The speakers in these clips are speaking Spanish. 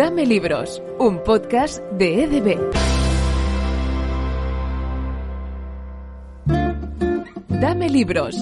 Dame Libros, un podcast de EDB. Dame Libros.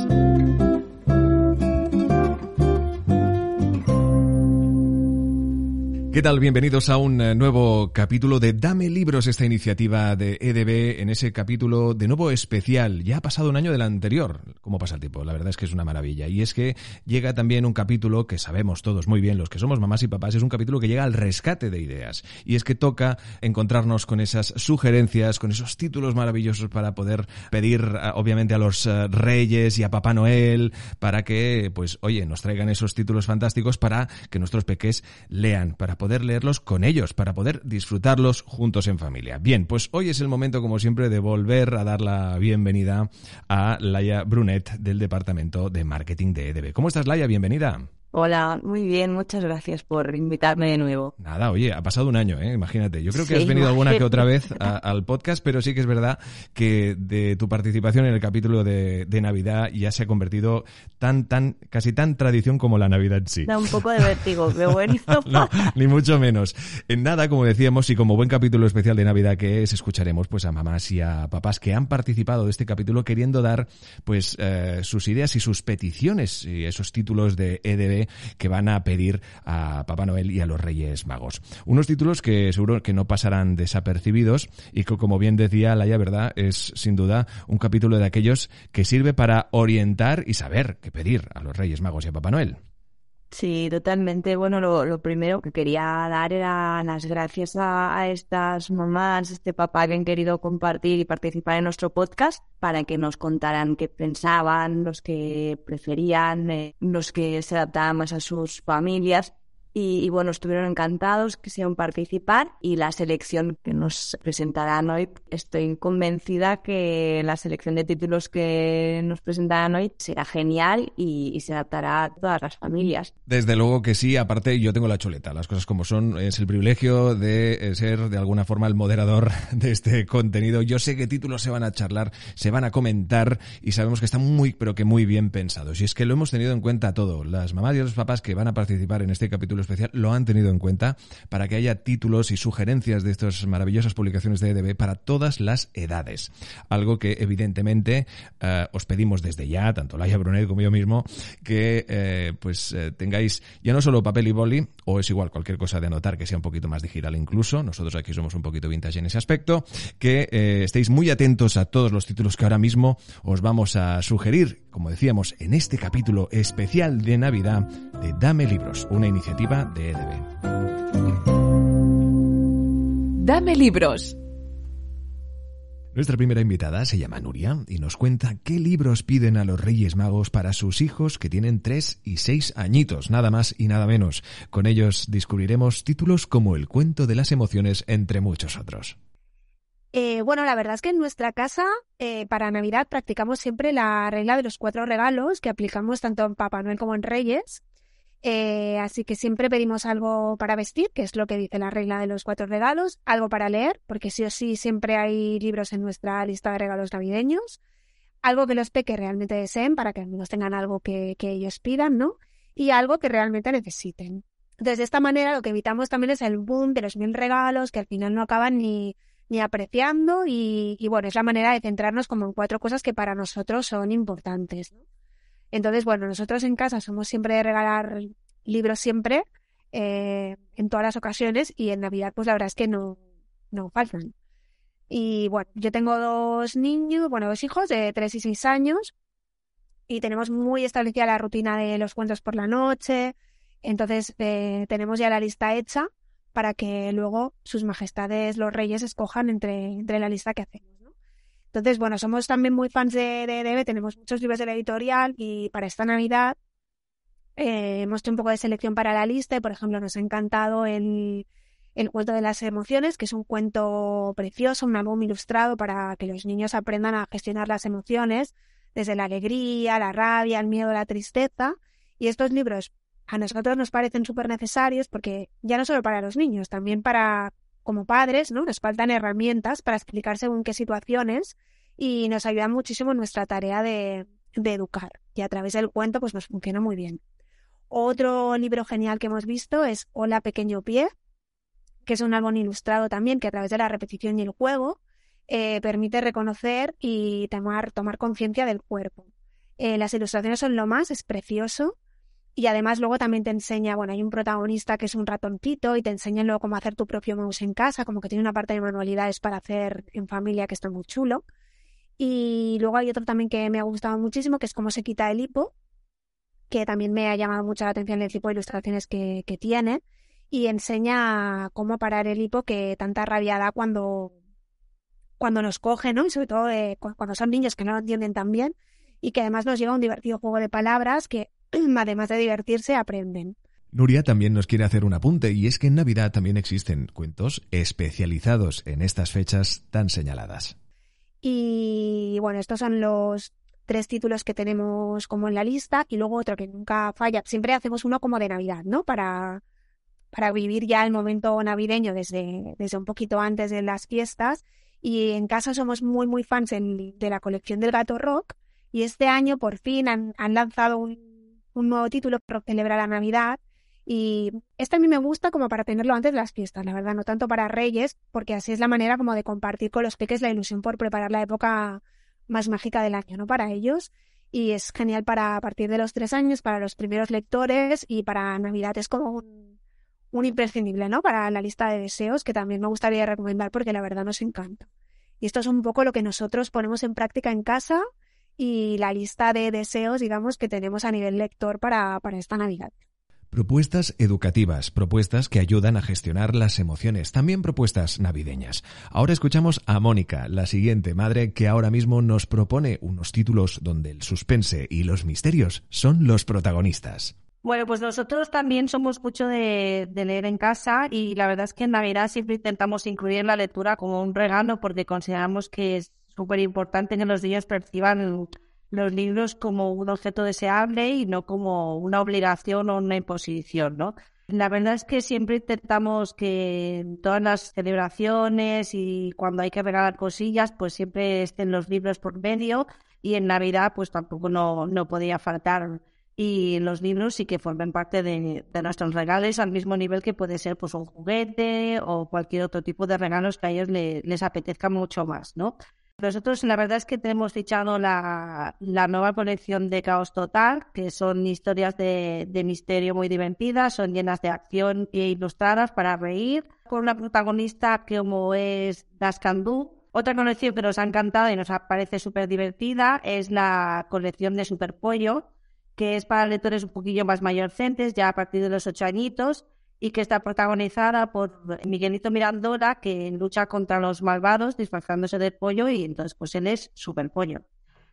¿Qué tal? Bienvenidos a un eh, nuevo capítulo de Dame Libros, esta iniciativa de EDB, en ese capítulo de nuevo especial. Ya ha pasado un año del anterior. ¿Cómo pasa el tiempo? La verdad es que es una maravilla. Y es que llega también un capítulo que sabemos todos muy bien, los que somos mamás y papás, es un capítulo que llega al rescate de ideas. Y es que toca encontrarnos con esas sugerencias, con esos títulos maravillosos para poder pedir, eh, obviamente, a los eh, reyes y a Papá Noel para que, pues, oye, nos traigan esos títulos fantásticos para que nuestros peques lean, para poder poder leerlos con ellos, para poder disfrutarlos juntos en familia. Bien, pues hoy es el momento, como siempre, de volver a dar la bienvenida a Laia Brunet del Departamento de Marketing de EDB. ¿Cómo estás, Laia? Bienvenida. Hola, muy bien, muchas gracias por invitarme de nuevo. Nada, oye, ha pasado un año, ¿eh? imagínate. Yo creo que has venido alguna que otra vez al podcast, pero sí que es verdad que de tu participación en el capítulo de, Navidad ya se ha convertido tan, tan, casi tan tradición como la Navidad en sí. Da un poco de vértigo, pero bueno. no, ni mucho menos. En nada, como decíamos, y como buen capítulo especial de Navidad que es, escucharemos pues a mamás y a papás que han participado de este capítulo queriendo dar pues eh, sus ideas y sus peticiones y esos títulos de EDB que van a pedir a Papá Noel y a los Reyes Magos. Unos títulos que seguro que no pasarán desapercibidos y que, como bien decía Laia, ¿verdad? Es sin duda un capítulo de aquellos que sirve para orientar y saber qué pedir a los Reyes Magos y a Papá Noel. Sí, totalmente. Bueno, lo, primero que quería dar era las gracias a, estas mamás, este papá que han querido compartir y participar en nuestro podcast para que nos contaran qué pensaban, los que preferían, eh, los que se adaptaban más a sus familias y, bueno, estuvieron encantados, quisieron participar y la selección que nos presentarán hoy, estoy convencida que la selección de títulos que nos presentarán hoy será genial y, se adaptará a todas las familias. Desde luego que sí, aparte yo tengo la chuleta, las cosas como son, es el privilegio de eh, ser de alguna forma el moderador de este contenido. Yo sé qué títulos se van a charlar, se van a comentar y sabemos que están muy, pero que muy bien pensados. Y es que lo hemos tenido en cuenta todo, las mamás y los papás que van a participar en este capítulo especial lo han tenido en cuenta para que haya títulos y sugerencias de estas maravillosas publicaciones de EDB para todas las edades. Algo que evidentemente eh, os pedimos desde ya, tanto Laia Brunet como yo mismo, que eh, pues eh, tengáis ya no solo papel y boli, o es igual cualquier cosa de anotar que sea un poquito más digital incluso, nosotros aquí somos un poquito vintage en ese aspecto, que estéis muy atentos a todos los títulos que ahora mismo os vamos a sugerir, como decíamos, en este capítulo especial de Navidad de Dame Libros, una iniciativa de Dame libros. Nuestra primera invitada se llama Nuria y nos cuenta qué libros piden a los Reyes Magos para sus hijos que tienen 3 y 6 añitos, nada más y nada menos. Con ellos descubriremos títulos como El cuento de las emociones, entre muchos otros. Eh, bueno, la verdad es que en nuestra casa eh, para Navidad practicamos siempre la regla de los cuatro regalos que aplicamos tanto en Papá Noel como en Reyes. Eh, así que siempre pedimos algo para vestir, que es lo que dice la regla de los cuatro regalos, algo para leer, porque sí o sí siempre hay libros en nuestra lista de regalos navideños, algo que los peques realmente deseen para que nos tengan algo que, ellos pidan, ¿no? Y algo que realmente necesiten. Entonces, de esta manera lo que evitamos también es el boom de los mil regalos que al final no acaban ni, ni apreciando y, y bueno, es la manera de centrarnos como en cuatro cosas que para nosotros son importantes. ¿no? Entonces, bueno, nosotros en casa somos siempre de regalar libros siempre, eh, en todas las ocasiones, y en Navidad, pues la verdad es que no, no faltan. Y bueno, yo tengo dos niños, bueno, dos hijos de 3 y 6 años, y tenemos muy establecida la rutina de los cuentos por la noche, entonces eh, tenemos ya la lista hecha para que luego sus majestades los reyes escojan entre, entre la lista que hacemos. Entonces, bueno, somos también muy fans de, de tenemos muchos libros de la editorial y para esta Navidad eh, hemos hecho un poco de selección para la lista y, por ejemplo, nos ha encantado el, el cuento de las emociones, que es un cuento precioso, un álbum ilustrado para que los niños aprendan a gestionar las emociones, desde la alegría, la rabia, el miedo, la tristeza. Y estos libros a nosotros nos parecen súper necesarios porque ya no solo para los niños, también para como padres, ¿no? Nos faltan herramientas para explicar según qué situaciones y nos ayuda muchísimo en nuestra tarea de, educar. Y a través del cuento, pues nos funciona muy bien. Otro libro genial que hemos visto es Hola Pequeño Pie, que es un álbum ilustrado también, que a través de la repetición y el juego eh, permite reconocer y tomar, tomar conciencia del cuerpo. Eh, las ilustraciones son lo más, es precioso. Y además luego también te enseña, bueno, hay un protagonista que es un ratoncito y te enseña luego cómo hacer tu propio mouse en casa, como que tiene una parte de manualidades para hacer en familia que está muy chulo. Y luego hay otro también que me ha gustado muchísimo, que es cómo se quita el hipo, que también me ha llamado mucho la atención el tipo de ilustraciones que, que tiene. Y enseña cómo parar el hipo que tanta rabia da cuando, cuando nos coge, ¿no? Y sobre todo cuando son niños que no lo entienden tan bien y que además nos lleva un divertido juego de palabras que además de divertirse aprenden. Nuria también nos quiere hacer un apunte y es que en Navidad también existen cuentos especializados en estas fechas tan señaladas. Y bueno, estos son los tres títulos que tenemos como en la lista y luego otro que nunca falla. Siempre hacemos uno como de Navidad, ¿no? Para, para vivir ya el momento navideño desde, desde un poquito antes de las fiestas. Y en casa somos muy, muy fans de la colección del Gato Rock. Y este año por fin han, han lanzado un, un nuevo título para celebrar la Navidad y este a mí me gusta como para tenerlo antes de las fiestas, la verdad, no tanto para Reyes, porque así es la manera como de compartir con los peques la ilusión por preparar la época más mágica del año, ¿no? Para ellos. Y es genial para a partir de los tres años, para los primeros lectores y para Navidad es como un, un imprescindible, ¿no? Para la lista de deseos que también me gustaría recomendar porque la verdad nos encanta. Y esto es un poco lo que nosotros ponemos en práctica en casa y la lista de deseos, digamos, que tenemos a nivel lector para, para esta Navidad. Propuestas educativas, propuestas que ayudan a gestionar las emociones, también propuestas navideñas. Ahora escuchamos a Mónica, la siguiente madre que ahora mismo nos propone unos títulos donde el suspense y los misterios son los protagonistas. Bueno, pues nosotros también somos mucho de, leer en casa y la verdad es que en Navidad siempre intentamos incluir la lectura como un regalo porque consideramos que es súper importante que los niños perciban los libros como un objeto deseable y no como una obligación o una imposición, ¿no? La verdad es que siempre intentamos que en todas las celebraciones y cuando hay que regalar cosillas, pues siempre estén los libros por medio y en Navidad pues tampoco no, no podía faltar y los libros sí que formen parte de, nuestros regalos al mismo nivel que puede ser pues un juguete o cualquier otro tipo de regalos que a ellos les apetezca mucho más, ¿no? Nosotros la verdad es que tenemos fichado la, nueva colección de Caos Total, que son historias de, misterio muy divertidas, son llenas de acción e ilustradas para reír, con una protagonista como es Das Otra colección que nos ha encantado y nos parece súper divertida es la colección de Superpollo, que es para lectores un poquillo más mayorcentes, ya a partir de los ocho añitos, y que está protagonizada por Miguelito Mirandola, que lucha contra los malvados disfrazándose de pollo y entonces pues él es super pollo.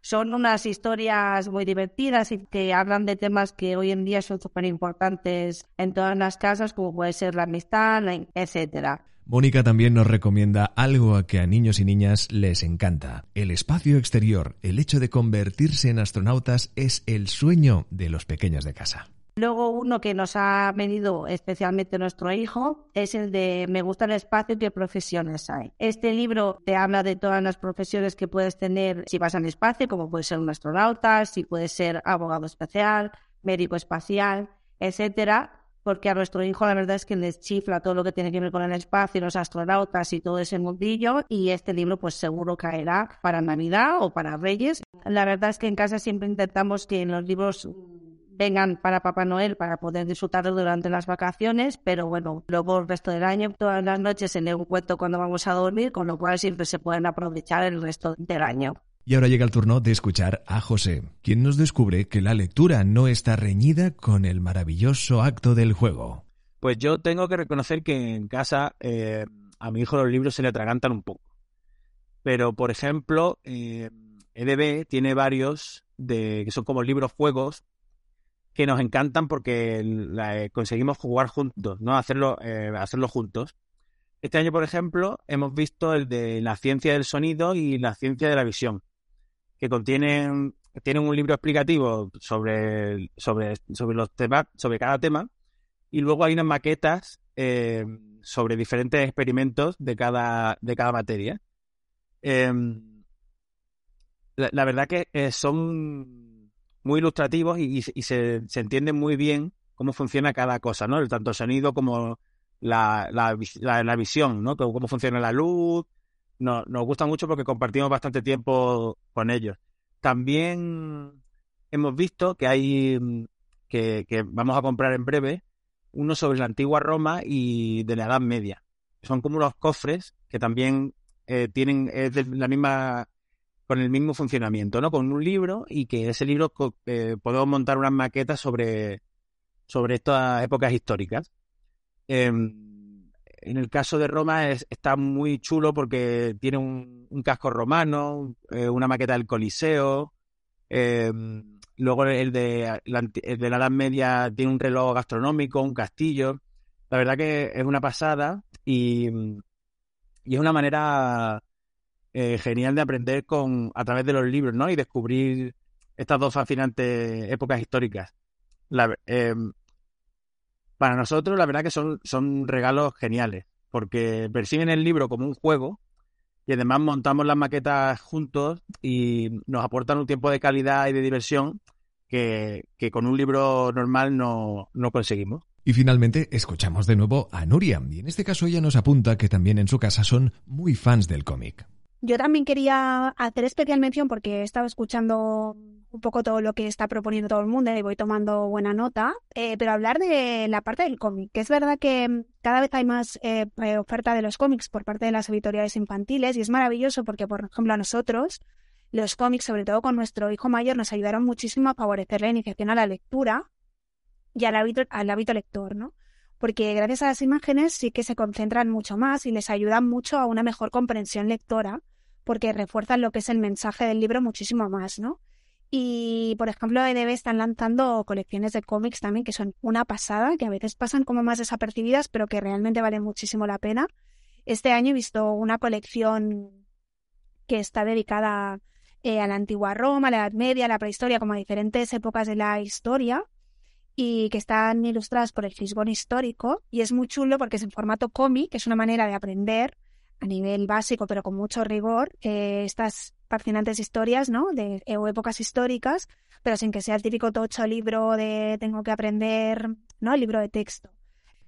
Son unas historias muy divertidas y que hablan de temas que hoy en día son súper importantes en todas las casas, como puede ser la amistad, etcétera. Mónica también nos recomienda algo que a niños y niñas les encanta. El espacio exterior, el hecho de convertirse en astronautas es el sueño de los pequeños de casa. Luego uno que nos ha venido especialmente nuestro hijo es el de Me gusta el espacio qué profesiones hay. Este libro te habla de todas las profesiones que puedes tener si vas al espacio, como puede ser un astronauta, si puede ser abogado especial, médico espacial, etcétera porque a nuestro hijo la verdad es que les chifla todo lo que tiene que ver con el espacio, los astronautas y todo ese mundillo y este libro pues seguro caerá para Navidad o para Reyes. La verdad es que en casa siempre intentamos que en los libros vengan para Papá Noel para poder disfrutarlo durante las vacaciones, pero bueno, luego el resto del año, todas las noches se lee un cuento cuando vamos a dormir, con lo cual siempre se pueden aprovechar el resto del año. Y ahora llega el turno de escuchar a José, quien nos descubre que la lectura no está reñida con el maravilloso acto del juego. Pues yo tengo que reconocer que en casa eh, a mi hijo los libros se le atragantan un poco. Pero, por ejemplo, eh, EDB tiene varios de que son como libros juegos que nos encantan porque eh, conseguimos jugar juntos, ¿no? Hacerlo, eh, hacerlo juntos. Este año, por ejemplo, hemos visto el de la ciencia del sonido y la ciencia de la visión, que contienen, tienen un libro explicativo sobre, sobre, sobre los temas, sobre cada tema, y luego hay unas maquetas eh, sobre diferentes experimentos de cada, de cada materia. Em, la, verdad que son muy ilustrativos y, se, se, entiende muy bien cómo funciona cada cosa, ¿no? Tanto el sonido como la, la, la, visión, ¿no? Cómo funciona la luz. nos gusta mucho porque compartimos bastante tiempo con ellos. También hemos visto que hay, mm, que, que vamos a comprar en breve, uno sobre la antigua Roma y de la Edad Media. Son como unos cofres que también eh, tienen la misma con el mismo funcionamiento, ¿no? Con un libro y que ese libro eh, podemos montar unas maquetas sobre, sobre estas épocas históricas. Em, en el caso de Roma está muy chulo porque tiene un, casco romano, eh, una maqueta del Coliseo, em, luego el de, la, el de la Edad Media tiene un reloj gastronómico, un castillo. La verdad que es una pasada y, y es una manera eh, genial de aprender con a través de los libros, ¿no? Y descubrir estas dos fascinantes épocas históricas. Em, para nosotros, la verdad que son, son regalos geniales, porque perciben el libro como un juego y además montamos las maquetas juntos y nos aportan un tiempo de calidad y de diversión que, que con un libro normal no, no conseguimos. Y finalmente escuchamos de nuevo a Nuria, y en este caso ella nos apunta que también en su casa son muy fans del cómic. Yo también quería hacer especial mención porque he estado escuchando un poco todo lo que está proponiendo todo el mundo y voy tomando buena nota, eh, pero hablar de la parte del cómic, que es verdad que cada vez hay más eh, oferta de los cómics por parte de las editoriales infantiles y es maravilloso porque, por ejemplo, a nosotros los cómics, sobre todo con nuestro hijo mayor, nos ayudaron muchísimo a favorecer la iniciación a la lectura y al hábito, al hábito lector, ¿no? Porque gracias a las imágenes sí que se concentran mucho más y les ayudan mucho a una mejor comprensión lectora porque refuerzan lo que es el mensaje del libro muchísimo más, ¿no? Y, por ejemplo, EDB están lanzando colecciones de cómics también que son una pasada, que a veces pasan como más desapercibidas, pero que realmente valen muchísimo la pena. Este año he visto una colección que está dedicada eh, a la antigua Roma, la Edad Media, la prehistoria, como a diferentes épocas de la historia, y que están ilustradas por el Fisgón histórico. Y es muy chulo porque es en formato cómic, que es una manera de aprender a nivel básico, pero con mucho rigor, eh, estas fascinantes historias, ¿no? De o épocas históricas, pero sin que sea el típico tocho libro de tengo que aprender, ¿no? El libro de texto.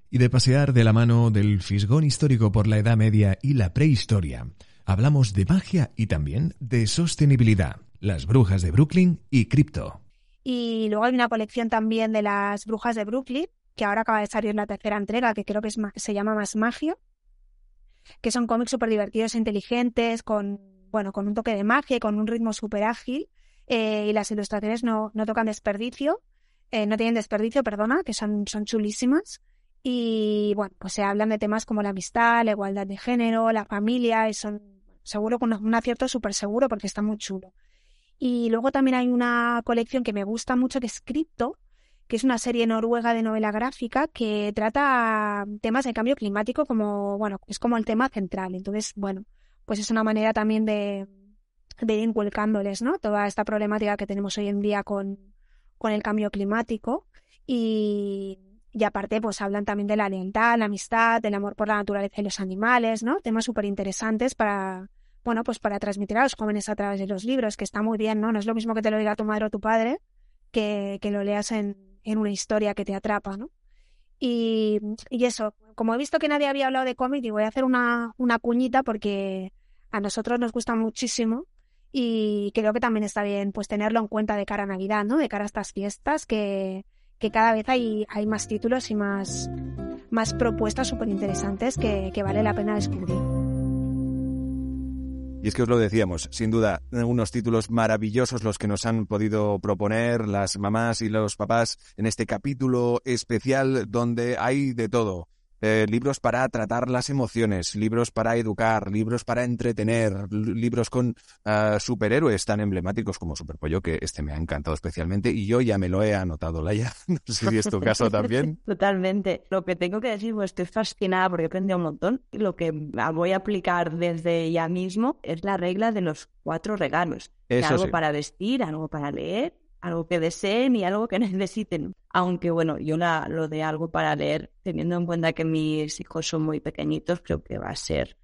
Y de pasear de la mano del fisgón histórico por la Edad Media y la prehistoria, hablamos de magia y también de sostenibilidad, las brujas de Brooklyn y cripto. Y luego hay una colección también de las brujas de Brooklyn, que ahora acaba de salir la tercera entrega, que creo que es, se llama Más Magia, que son cómics súper divertidos e inteligentes, con, bueno, con un toque de magia con un ritmo súper ágil. Eh, y las ilustraciones no, no tocan desperdicio, eh, no tienen desperdicio, perdona, que son, son chulísimas. Y bueno, pues se hablan de temas como la amistad, la igualdad de género, la familia, y son seguro con un acierto súper seguro porque está muy chulo. Y luego también hay una colección que me gusta mucho que es Crypto, que es una serie noruega de novela gráfica que trata temas de cambio climático como, bueno, es como el tema central. Entonces, bueno, pues es una manera también de, de ir inculcándoles, ¿no? Toda esta problemática que tenemos hoy en día con, con el cambio climático. Y, y aparte, pues hablan también de la lealtad, la amistad, del amor por la naturaleza y los animales, ¿no? Temas súper interesantes para, bueno, pues para transmitir a los jóvenes a través de los libros, que está muy bien, ¿no? No es lo mismo que te lo diga tu madre o tu padre, que, que lo leas en, en una historia que te atrapa, ¿no? Y, y eso, como he visto que nadie había hablado de cómic, voy a hacer una, una cuñita porque a nosotros nos gusta muchísimo y creo que también está bien pues tenerlo en cuenta de cara a Navidad, ¿no? De cara a estas fiestas que, que cada vez hay, hay más títulos y más, más propuestas súper interesantes que, que vale la pena descubrir. Y es que os lo decíamos, sin duda, unos títulos maravillosos los que nos han podido proponer las mamás y los papás en este capítulo especial donde hay de todo. Eh, libros para tratar las emociones, libros para educar, libros para entretener, libros con ah, superhéroes tan emblemáticos como Superpollo, que este me ha encantado especialmente y yo ya me lo he anotado, Laia. No sé si es tu caso también. Totalmente. Lo que tengo que decir, pues estoy fascinada porque he aprendido un montón. Lo que voy a aplicar desde ya mismo es la regla de los cuatro regalos. algo para vestir, algo para leer, algo que deseen y algo que necesiten. Aunque bueno, yo la, lo de algo para leer, teniendo en cuenta que mis hijos son muy pequeñitos, creo que va a ser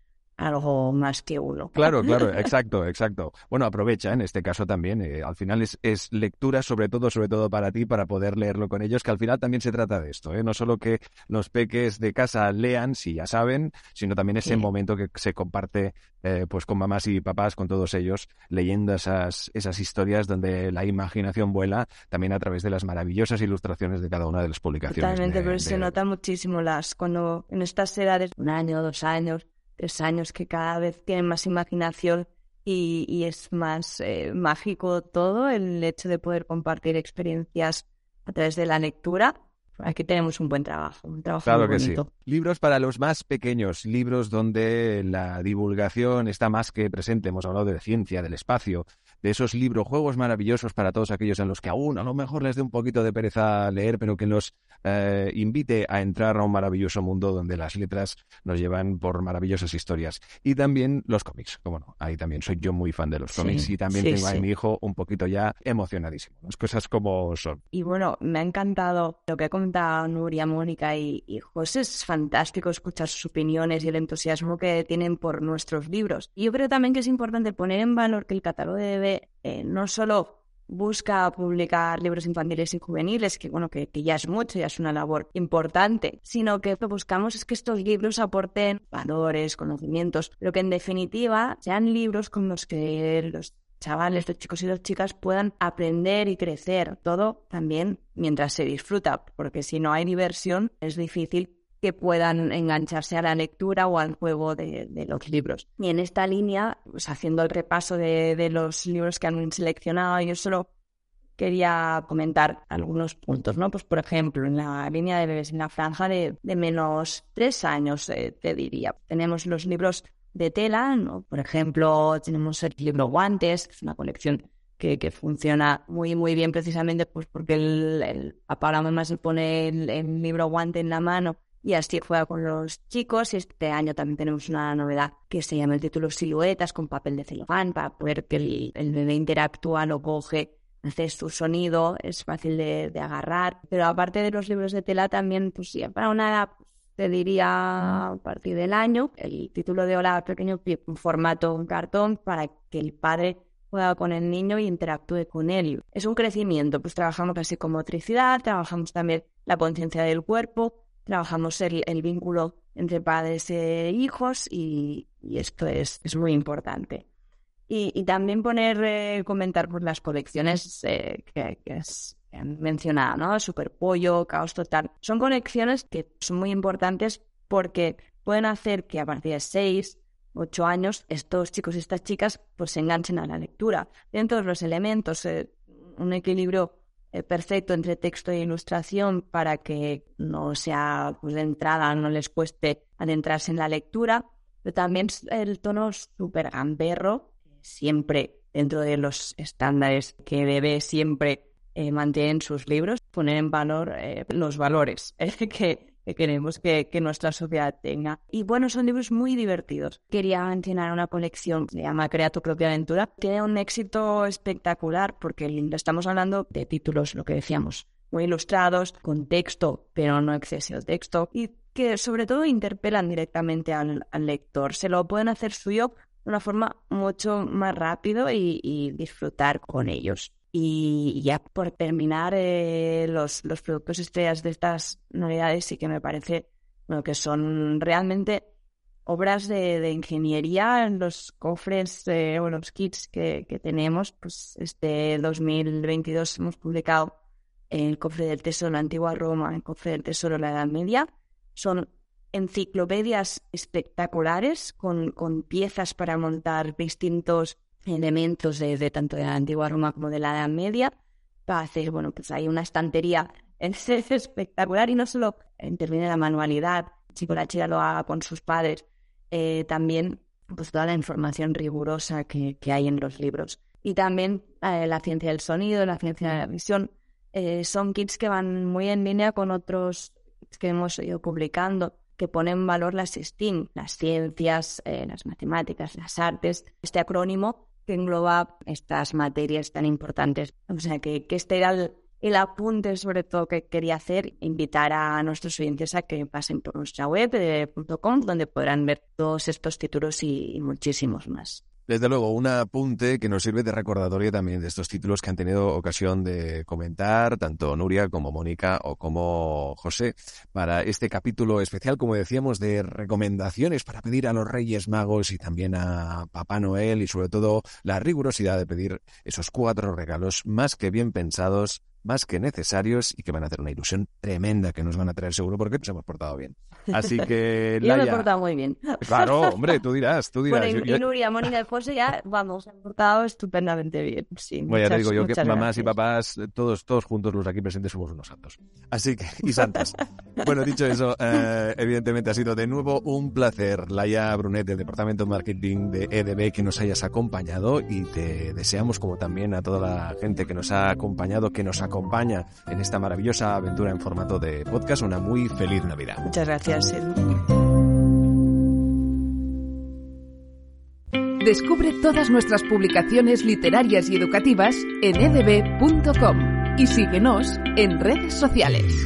algo más que uno. Claro, claro, exacto, exacto. Bueno, aprovecha en este caso también. eh, al final es, es lectura, sobre todo, sobre todo para ti, para poder leerlo con ellos, que al final también se trata de esto. ¿eh? No solo que los peques de casa lean, si ya saben, sino también ese Sí. momento que se comparte eh, pues con mamás y papás, con todos ellos, leyendo esas, esas historias donde la imaginación vuela, también a través de las maravillosas ilustraciones de cada una de las publicaciones. Totalmente, de- pero se nota muchísimo las cuando en estas edades, un año, dos años, tres años, que cada vez tienen más imaginación y, y es más eh, mágico todo el hecho de poder compartir experiencias a través de la lectura. Aquí tenemos un buen trabajo, un trabajo Claro muy que sí. bonito. Libros para los más pequeños, libros donde la divulgación está más que presente. Hemos hablado de ciencia, del espacio, de esos libros, juegos maravillosos para todos aquellos en los que aún a lo mejor les dé un poquito de pereza leer, pero que nos eh, invite a entrar a un maravilloso mundo donde las letras nos llevan por maravillosas historias. Y también los cómics, como no, ahí también soy yo muy fan de los Sí, cómics y también sí, tengo a mi hijo un poquito ya emocionadísimo. Las cosas como son. Y bueno, me ha encantado lo que ha comentado Nuria, Mónica y, y José. Es fantástico escuchar sus opiniones y el entusiasmo que tienen por nuestros libros. Y yo creo también que es importante poner en valor que el catálogo de eh, no solo busca publicar libros infantiles y juveniles, que bueno, que, ya es mucho, ya es una labor importante, sino que lo que buscamos es que estos libros aporten valores, conocimientos, pero que en definitiva sean libros con los que los chavales, los chicos y las chicas puedan aprender y crecer. Todo también mientras se disfruta, porque si no hay diversión es difícil que puedan engancharse a la lectura o al juego de, los libros. Y en esta línea, pues haciendo el repaso de, de los libros que han seleccionado, yo solo quería comentar algunos puntos, ¿no? Pues por ejemplo, en la línea de bebés, en la franja de, de menos tres años, eh, te diría, tenemos los libros de tela, ¿no? Por ejemplo, tenemos el libro Guantes, que es una colección que, que funciona muy, muy bien precisamente pues porque el, el papá o la se pone el libro Guante en la mano y así juega con los chicos. Este año también tenemos una novedad que se llama el título Siluetas con papel de celofán para poder que el, el bebé interactúa, lo coge, hace su sonido, es fácil de, de agarrar. Pero aparte de los libros de tela también, pues sí, para una edad te diría a partir del año, el título de Hola Pequeño un formato en cartón para que el padre juega con el niño y interactúe con él. Es un crecimiento, pues trabajamos así con motricidad, trabajamos también la conciencia del cuerpo, trabajamos el, el vínculo entre padres e hijos y, y esto es, es muy importante. Y, y también poner, eh, comentar por las colecciones eh, que, que es- mencionado, ¿no? Superpollo, Caos Total. Son colecciones que son muy importantes porque pueden hacer que a partir de 6, 8 años estos chicos y estas chicas pues se enganchen a la lectura. Dentro de los elementos, eh, un equilibrio perfecto entre texto e ilustración para que no sea pues, de entrada, no les cueste adentrarse en la lectura, pero también el tono súper gamberro, siempre dentro de los estándares que debe siempre eh, mantener en sus libros, poner en valor eh, los valores eh, que, que queremos que, nuestra sociedad tenga. Y bueno, son libros muy divertidos. Quería mencionar una colección que se llama Crea tu propia aventura. Tiene un éxito espectacular porque estamos hablando de títulos, lo que decíamos, muy ilustrados, con texto, pero no exceso de texto, y que sobre todo interpelan directamente al, lector. Se lo pueden hacer suyo de una forma mucho más rápido y disfrutar con ellos. Y ya por terminar, eh, los, los productos estrellas de estas novedades sí que me parece bueno, que son realmente obras de, de ingeniería en los cofres eh, o los kits que, que tenemos. Pues este 2022 hemos publicado el cofre del tesoro, la antigua Roma, el cofre del tesoro, la Edad Media. Son enciclopedias espectaculares con, con piezas para montar distintos elementos de, tanto de la antigua Roma como de la Edad Media. Para hacer, bueno, pues hay una estantería es espectacular y no solo interviene la manualidad, chico la chica lo haga con sus padres, eh, también pues toda la información rigurosa que, que hay en los libros. Y también eh, la ciencia del sonido, la ciencia de la visión, eh, son kits que van muy en línea con otros que hemos ido publicando, que ponen en valor las STEAM, las ciencias, las matemáticas, las artes, este acrónimo que engloba estas materias tan importantes. O sea, que, que este era el, apunte sobre todo que quería hacer, invitar a nuestros oyentes a que pasen por nuestra web .com, donde podrán ver todos estos títulos y muchísimos más. Desde luego, un apunte que nos sirve de recordatorio también de estos títulos que han tenido ocasión de comentar tanto Nuria como Mónica o como José para este capítulo especial, como decíamos, de recomendaciones para pedir a los Reyes Magos y también a Papá Noel y sobre todo la rigurosidad de pedir esos cuatro regalos más que bien pensados más que necesarios y que van a hacer una ilusión tremenda que nos van a traer seguro porque nos hemos portado bien. Así que, Yo me he portado muy bien. Claro, hombre, tú dirás, tú dirás. Bueno, y, Yo- y Nuria, Mónica y José ya, vamos, se han portado estupendamente bien. Sí, Bueno, ya te muchas- digo yo que muchas mamás y gracias. papás, eh, todos, todos juntos los aquí presentes somos unos santos. Así que, y santas. bueno, dicho eso, eh, evidentemente ha sido de nuevo un placer, Laia Brunet del Departamento de Marketing de EDB, que nos hayas acompañado y te deseamos, como también a toda la gente que nos ha acompañado, que nos acompaña en esta maravillosa aventura en formato de podcast, una muy feliz Navidad. Muchas gracias, Edu. Descubre todas nuestras publicaciones literarias y educativas en edb.com y síguenos en redes sociales.